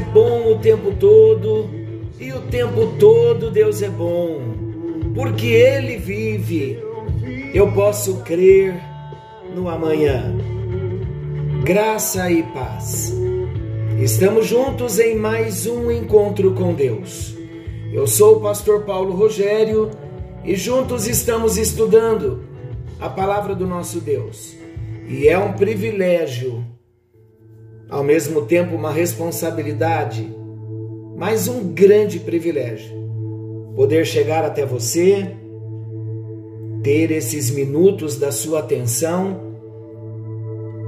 bom o tempo todo e o tempo todo Deus é bom, porque Ele vive. Eu posso crer no amanhã. Graça e paz. Estamos juntos em mais um encontro com Deus. Eu sou o pastor Paulo Rogério e juntos estamos estudando a palavra do nosso Deus. E é um privilégio, ao mesmo tempo uma responsabilidade, mas um grande privilégio poder chegar até você, ter esses minutos da sua atenção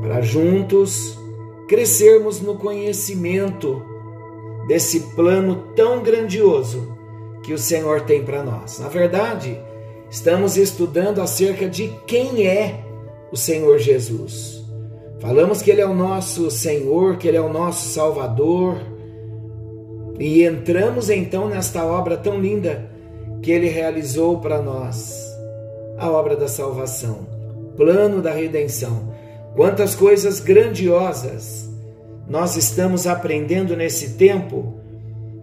para juntos crescermos no conhecimento desse plano tão grandioso que o Senhor tem para nós. Na verdade, estamos estudando acerca de quem é o Senhor Jesus. Falamos que Ele é o nosso Senhor, que Ele é o nosso Salvador. E entramos então nesta obra tão linda que Ele realizou para nós a obra da salvação, plano da redenção. Quantas coisas grandiosas nós estamos aprendendo nesse tempo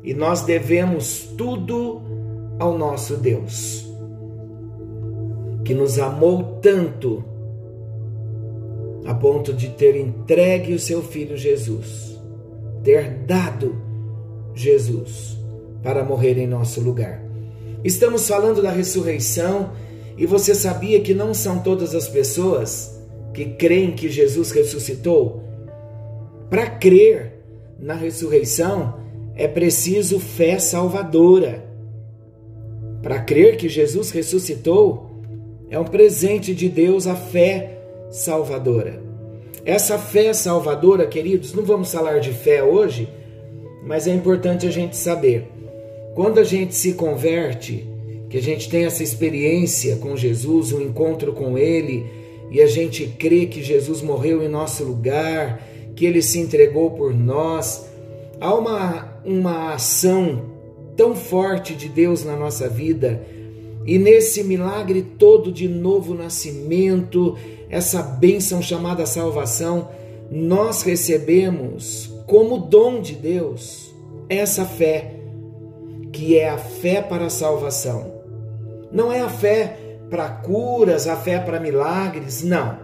e nós devemos tudo ao nosso Deus, que nos amou tanto a ponto de ter entregue o seu filho Jesus, ter dado Jesus para morrer em nosso lugar. Estamos falando da ressurreição e você sabia que não são todas as pessoas que creem que Jesus ressuscitou? Para crer na ressurreição é preciso fé salvadora. Para crer que Jesus ressuscitou é um presente de Deus a fé salvadora. Essa fé salvadora, queridos, não vamos falar de fé hoje, mas é importante a gente saber. Quando a gente se converte, que a gente tem essa experiência com Jesus, um encontro com Ele, e a gente crê que Jesus morreu em nosso lugar, que Ele se entregou por nós, há uma, uma ação tão forte de Deus na nossa vida, e nesse milagre todo de novo nascimento, essa bênção chamada salvação, nós recebemos como dom de Deus essa fé, que é a fé para a salvação. Não é a fé para curas, a fé para milagres, não.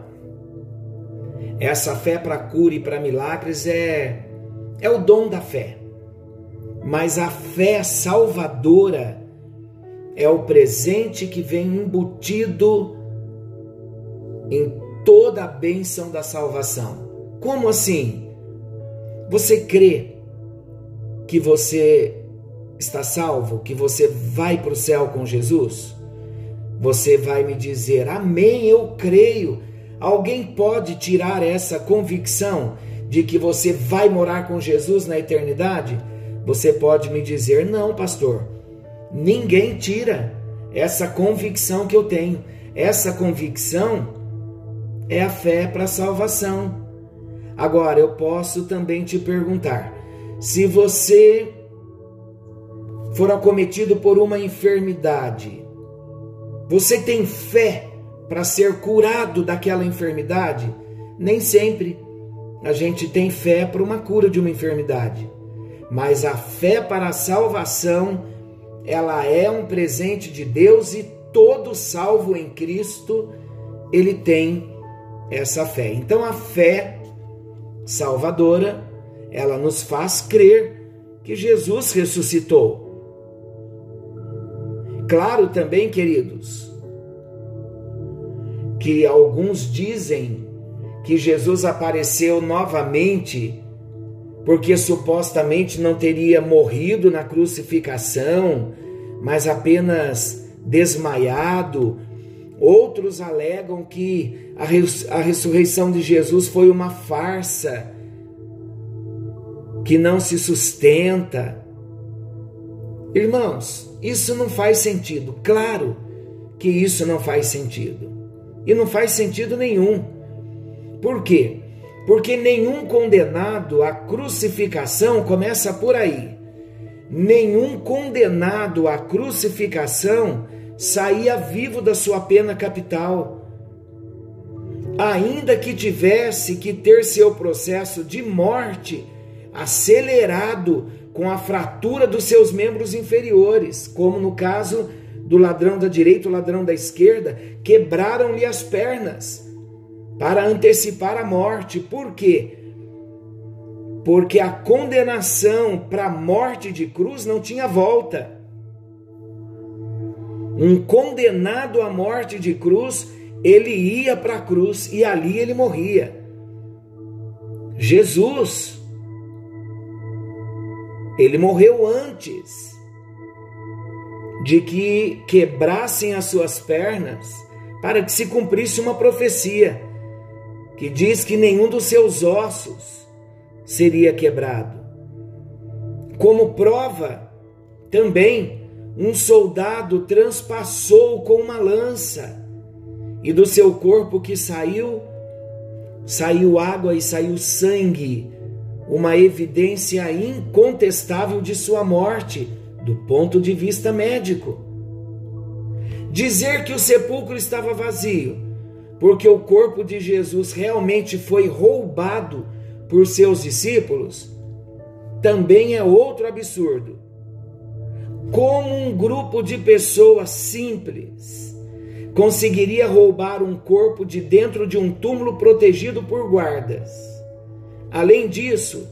Essa fé para cura e para milagres é é o dom da fé. Mas a fé salvadora é o presente que vem embutido em toda a bênção da salvação. Como assim? Você crê que você está salvo, que você vai para o céu com Jesus? Você vai me dizer, Amém, eu creio. Alguém pode tirar essa convicção de que você vai morar com Jesus na eternidade? Você pode me dizer, Não, pastor. Ninguém tira essa convicção que eu tenho. Essa convicção é a fé para a salvação. Agora, eu posso também te perguntar: se você for acometido por uma enfermidade, você tem fé para ser curado daquela enfermidade? Nem sempre a gente tem fé para uma cura de uma enfermidade, mas a fé para a salvação, ela é um presente de Deus e todo salvo em Cristo, ele tem essa fé. Então a fé salvadora, ela nos faz crer que Jesus ressuscitou. Claro também, queridos, que alguns dizem que Jesus apareceu novamente porque supostamente não teria morrido na crucificação, mas apenas desmaiado. Outros alegam que a, res a ressurreição de Jesus foi uma farsa que não se sustenta. Irmãos, isso não faz sentido. Claro que isso não faz sentido. E não faz sentido nenhum. Por quê? Porque nenhum condenado à crucificação começa por aí. Nenhum condenado à crucificação saía vivo da sua pena capital. Ainda que tivesse que ter seu processo de morte acelerado com a fratura dos seus membros inferiores, como no caso do ladrão da direita, o ladrão da esquerda, quebraram-lhe as pernas para antecipar a morte. Por quê? Porque a condenação para a morte de cruz não tinha volta. Um condenado à morte de cruz, ele ia para a cruz e ali ele morria. Jesus, ele morreu antes de que quebrassem as suas pernas para que se cumprisse uma profecia que diz que nenhum dos seus ossos seria quebrado. Como prova, também um soldado transpassou com uma lança, e do seu corpo que saiu, saiu água e saiu sangue, uma evidência incontestável de sua morte, do ponto de vista médico. Dizer que o sepulcro estava vazio porque o corpo de Jesus realmente foi roubado por seus discípulos, também é outro absurdo. Como um grupo de pessoas simples conseguiria roubar um corpo de dentro de um túmulo protegido por guardas? Além disso,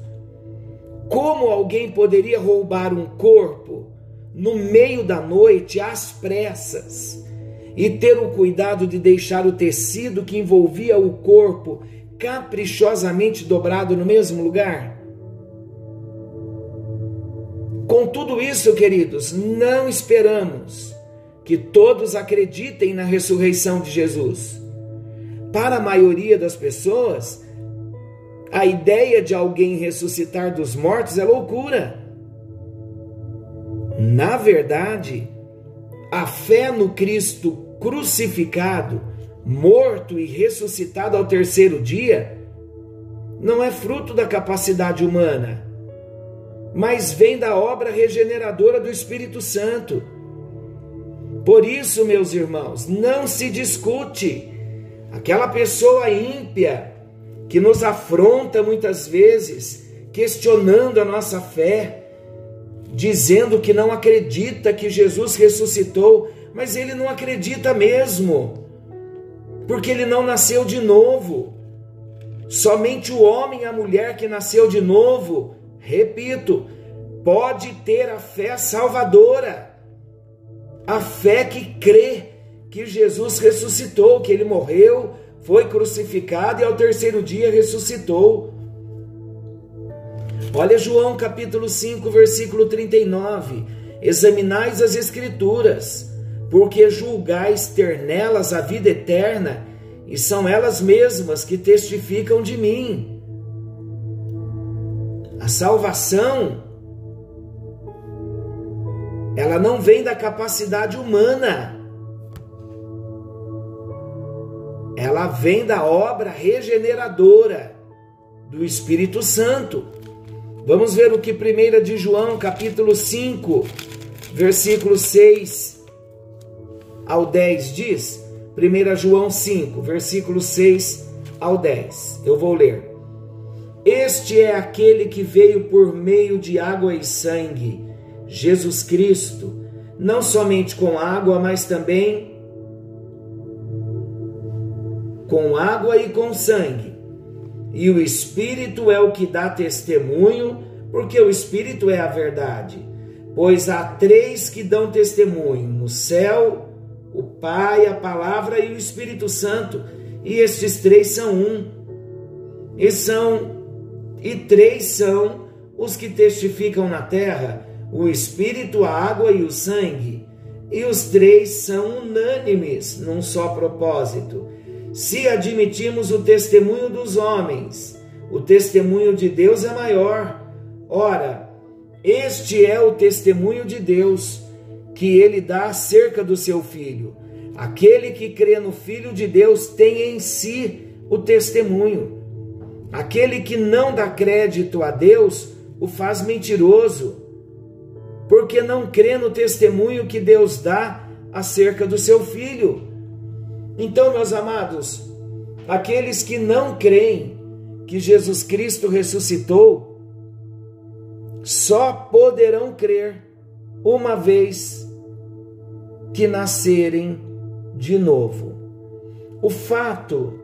como alguém poderia roubar um corpo no meio da noite às pressas? e ter o cuidado de deixar o tecido que envolvia o corpo caprichosamente dobrado no mesmo lugar? Com tudo isso, queridos, não esperamos que todos acreditem na ressurreição de Jesus. Para a maioria das pessoas, a ideia de alguém ressuscitar dos mortos é loucura. Na verdade, a fé no Cristo crucificado, morto e ressuscitado ao terceiro dia, não é fruto da capacidade humana, mas vem da obra regeneradora do Espírito Santo. Por isso, meus irmãos, não se discute aquela pessoa ímpia que nos afronta muitas vezes, questionando a nossa fé, dizendo que não acredita que Jesus ressuscitou mas ele não acredita mesmo, porque ele não nasceu de novo. Somente o homem e a mulher que nasceu de novo, repito, pode ter a fé salvadora, a fé que crê que Jesus ressuscitou, que ele morreu, foi crucificado e ao terceiro dia ressuscitou. Olha João capítulo 5, versículo 39. Examinais as Escrituras porque julgais ter nelas a vida eterna, e são elas mesmas que testificam de mim. A salvação, ela não vem da capacidade humana, ela vem da obra regeneradora do Espírito Santo. Vamos ver o que 1 de João, capítulo 5, versículo 6 ao 10 diz, 1 João 5, versículo 6 ao 10. Eu vou ler. Este é aquele que veio por meio de água e sangue, Jesus Cristo, não somente com água, mas também com água e com sangue. E o Espírito é o que dá testemunho, porque o Espírito é a verdade. Pois há três que dão testemunho: no céu, o Pai, a Palavra e o Espírito Santo. E estes três são um. E são e três são os que testificam na terra: o Espírito, a água e o sangue. E os três são unânimes num só propósito. Se admitimos o testemunho dos homens, o testemunho de Deus é maior. Ora, este é o testemunho de Deus que ele dá acerca do seu filho. Aquele que crê no Filho de Deus tem em si o testemunho. Aquele que não dá crédito a Deus o faz mentiroso, porque não crê no testemunho que Deus dá acerca do seu filho. Então, meus amados, aqueles que não creem que Jesus Cristo ressuscitou, só poderão crer uma vez que nascerem de novo. O fato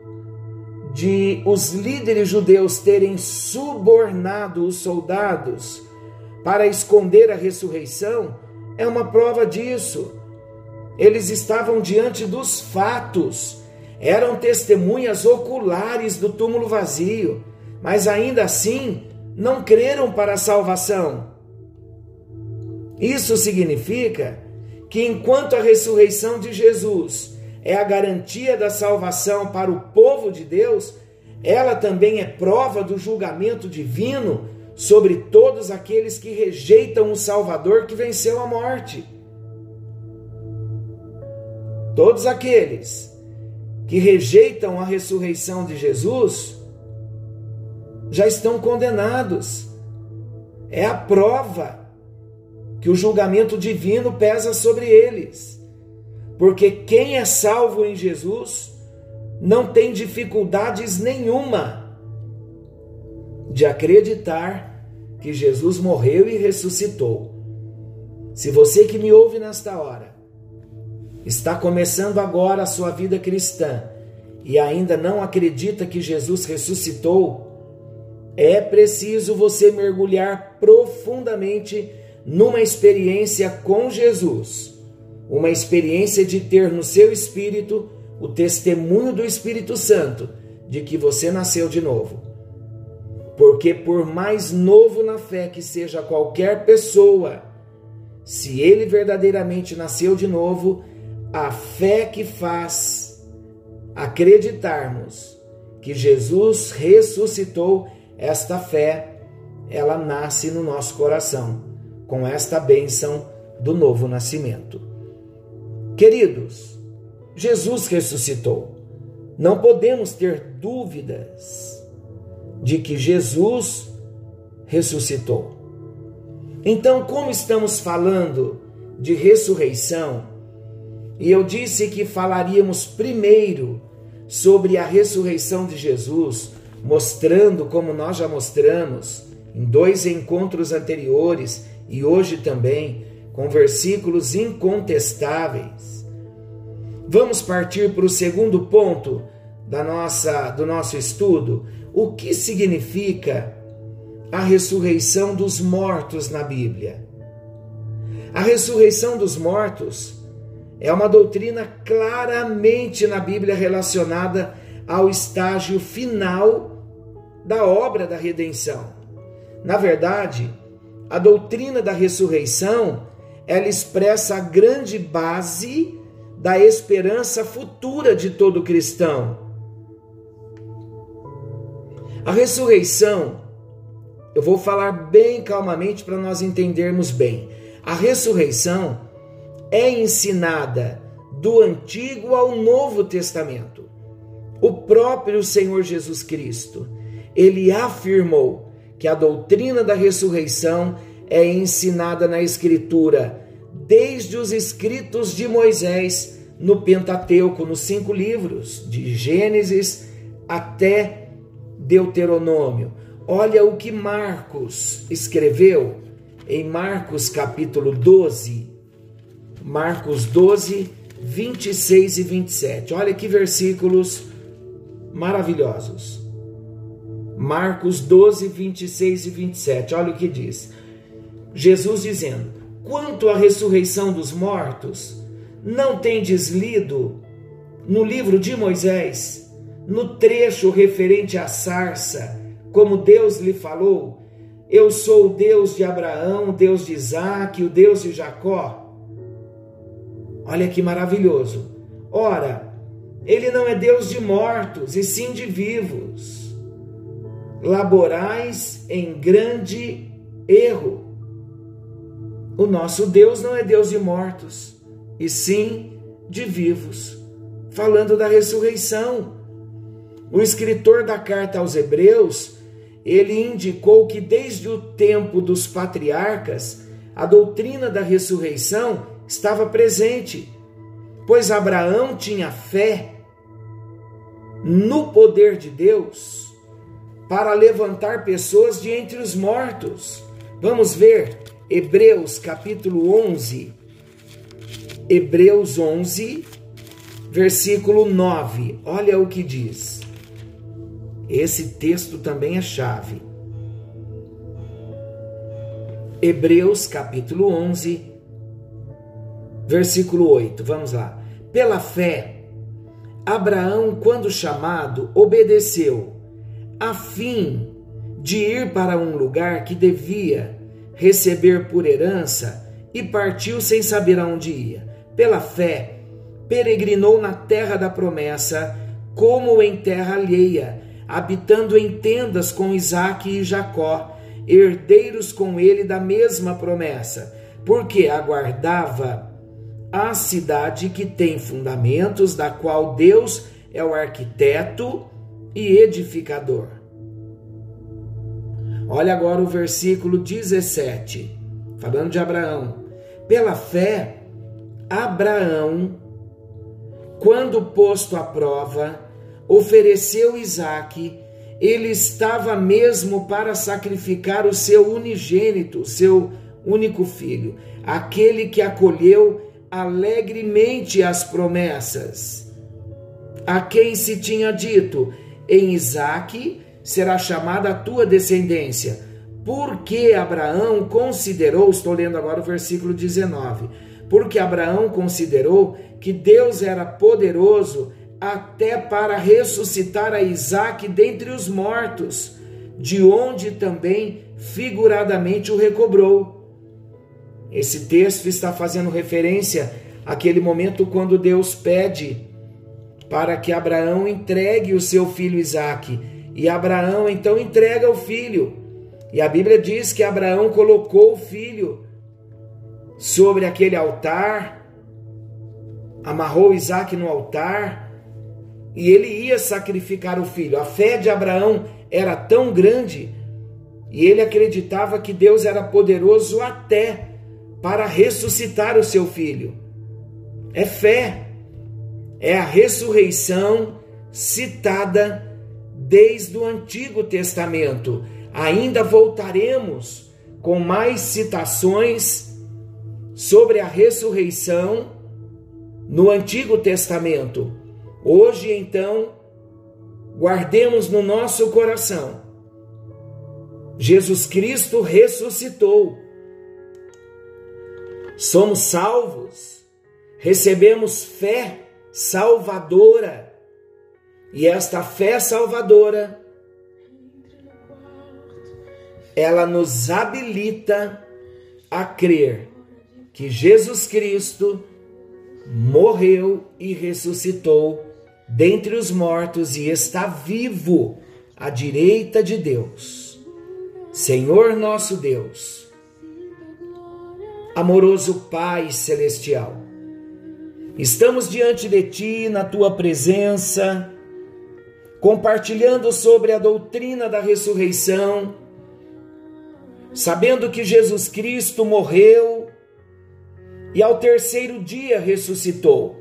de os líderes judeus terem subornado os soldados para esconder a ressurreição é uma prova disso. Eles estavam diante dos fatos, eram testemunhas oculares do túmulo vazio, mas ainda assim não creram para a salvação. Isso significa que enquanto a ressurreição de Jesus é a garantia da salvação para o povo de Deus, ela também é prova do julgamento divino sobre todos aqueles que rejeitam o Salvador que venceu a morte. Todos aqueles que rejeitam a ressurreição de Jesus já estão condenados. É a prova que o julgamento divino pesa sobre eles. Porque quem é salvo em Jesus não tem dificuldades nenhuma de acreditar que Jesus morreu e ressuscitou. Se você que me ouve nesta hora está começando agora a sua vida cristã e ainda não acredita que Jesus ressuscitou, é preciso você mergulhar profundamente numa experiência com Jesus, uma experiência de ter no seu espírito o testemunho do Espírito Santo de que você nasceu de novo. Porque, por mais novo na fé que seja qualquer pessoa, se ele verdadeiramente nasceu de novo, a fé que faz acreditarmos que Jesus ressuscitou, esta fé, ela nasce no nosso coração com esta bênção do novo nascimento. Queridos, Jesus ressuscitou. Não podemos ter dúvidas de que Jesus ressuscitou. Então, como estamos falando de ressurreição, e eu disse que falaríamos primeiro sobre a ressurreição de Jesus, mostrando como nós já mostramos em dois encontros anteriores e hoje também com versículos incontestáveis. Vamos partir para o segundo ponto da nossa do nosso estudo, o que significa a ressurreição dos mortos na Bíblia. A ressurreição dos mortos é uma doutrina claramente na Bíblia relacionada ao estágio final da obra da redenção. Na verdade, a doutrina da ressurreição, ela expressa a grande base da esperança futura de todo cristão. A ressurreição, eu vou falar bem calmamente para nós entendermos bem. A ressurreição é ensinada do Antigo ao Novo Testamento. O próprio Senhor Jesus Cristo, ele afirmou que a doutrina da ressurreição é ensinada na Escritura, desde os escritos de Moisés no Pentateuco, nos cinco livros, de Gênesis até Deuteronômio. Olha o que Marcos escreveu em Marcos capítulo 12, Marcos 12, 26 e 27. Olha que versículos maravilhosos. Marcos 12, 26 e 27. Olha o que diz. Jesus dizendo: Quanto à ressurreição dos mortos, não tendes lido no livro de Moisés, no trecho referente à sarça, como Deus lhe falou: Eu sou o Deus de Abraão, o Deus de Isaac, o Deus de Jacó. Olha que maravilhoso. Ora, ele não é Deus de mortos, e sim de vivos laborais em grande erro. O nosso Deus não é Deus de mortos, e sim de vivos. Falando da ressurreição. O escritor da carta aos Hebreus, ele indicou que desde o tempo dos patriarcas, a doutrina da ressurreição estava presente, pois Abraão tinha fé no poder de Deus para levantar pessoas de entre os mortos. Vamos ver Hebreus capítulo 11, Hebreus 11, versículo 9. Olha o que diz. Esse texto também é chave. Hebreus capítulo 11, versículo 8. Vamos lá. Pela fé, Abraão, quando chamado, obedeceu, a fim de ir para um lugar que devia receber por herança e partiu sem saber aonde ia. Pela fé, peregrinou na terra da promessa, como em terra alheia, habitando em tendas com Isaque e Jacó, herdeiros com ele da mesma promessa, porque aguardava a cidade que tem fundamentos, da qual Deus é o arquiteto e edificador. Olha agora o versículo 17, falando de Abraão. Pela fé, Abraão, quando posto à prova, ofereceu Isaque, ele estava mesmo para sacrificar o seu unigênito, seu único filho, aquele que acolheu alegremente as promessas. A quem se tinha dito: Em Isaque será chamada a tua descendência. Porque Abraão considerou, estou lendo agora o versículo 19, porque Abraão considerou que Deus era poderoso até para ressuscitar a Isaque dentre os mortos, de onde também figuradamente o recobrou esse texto está fazendo referência àquele momento quando Deus pede para que Abraão entregue o seu filho Isaque. E Abraão então entrega o filho. E a Bíblia diz que Abraão colocou o filho sobre aquele altar, amarrou Isaque no altar, e ele ia sacrificar o filho. A fé de Abraão era tão grande e ele acreditava que Deus era poderoso até para ressuscitar o seu filho. É fé, é a ressurreição citada desde o Antigo Testamento. Ainda voltaremos com mais citações sobre a ressurreição no Antigo Testamento. Hoje, então, guardemos no nosso coração. Jesus Cristo ressuscitou somos salvos, recebemos fé salvadora, e esta fé salvadora, ela nos habilita a crer que Jesus Cristo morreu e ressuscitou dentre os mortos e está vivo à direita de Deus. Senhor nosso Deus, amoroso Pai celestial. Estamos diante de Ti, na Tua presença, compartilhando sobre a doutrina da ressurreição, sabendo que Jesus Cristo morreu e ao terceiro dia ressuscitou,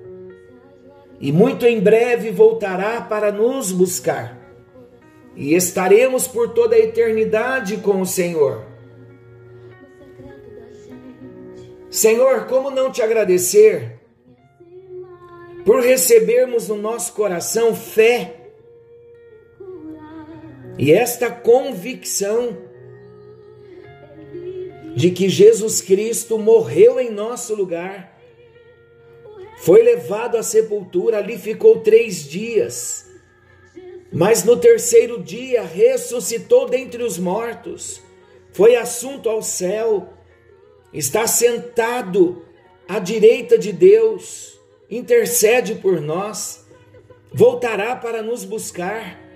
e muito em breve voltará para nos buscar, e estaremos por toda a eternidade com o Senhor. Senhor, como não te agradecer por recebermos no nosso coração fé e esta convicção de que Jesus Cristo morreu em nosso lugar, foi levado à sepultura, ali ficou três dias, mas no terceiro dia ressuscitou dentre os mortos, foi assunto ao céu está sentado à direita de Deus, intercede por nós, voltará para nos buscar.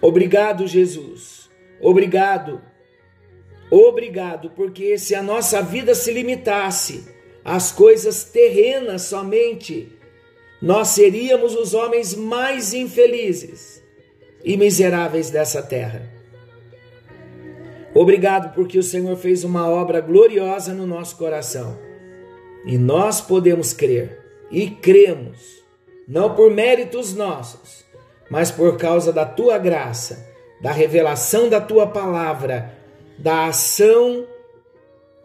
Obrigado, Jesus. Obrigado. Obrigado, porque se a nossa vida se limitasse às coisas terrenas somente, nós seríamos os homens mais infelizes e miseráveis dessa terra. Obrigado porque o Senhor fez uma obra gloriosa no nosso coração. E nós podemos crer e cremos, não por méritos nossos, mas por causa da tua graça, da revelação da tua palavra, da ação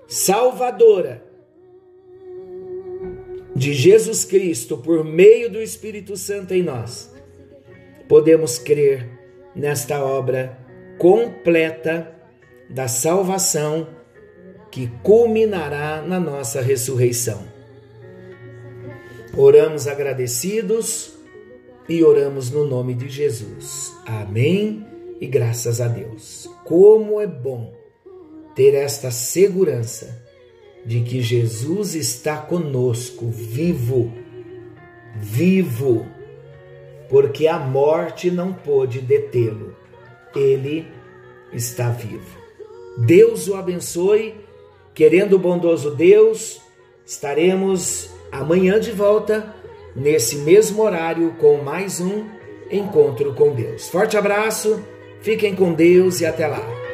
salvadora de Jesus Cristo por meio do Espírito Santo em nós, podemos crer nesta obra completa da salvação que culminará na nossa ressurreição. Oramos agradecidos e oramos no nome de Jesus. Amém e graças a Deus. Como é bom ter esta segurança de que Jesus está conosco, vivo, vivo, porque a morte não pôde detê-lo. Ele está vivo. Deus o abençoe. Querendo o bondoso Deus, estaremos amanhã de volta, nesse mesmo horário, com mais um encontro com Deus. Forte abraço, fiquem com Deus e até lá.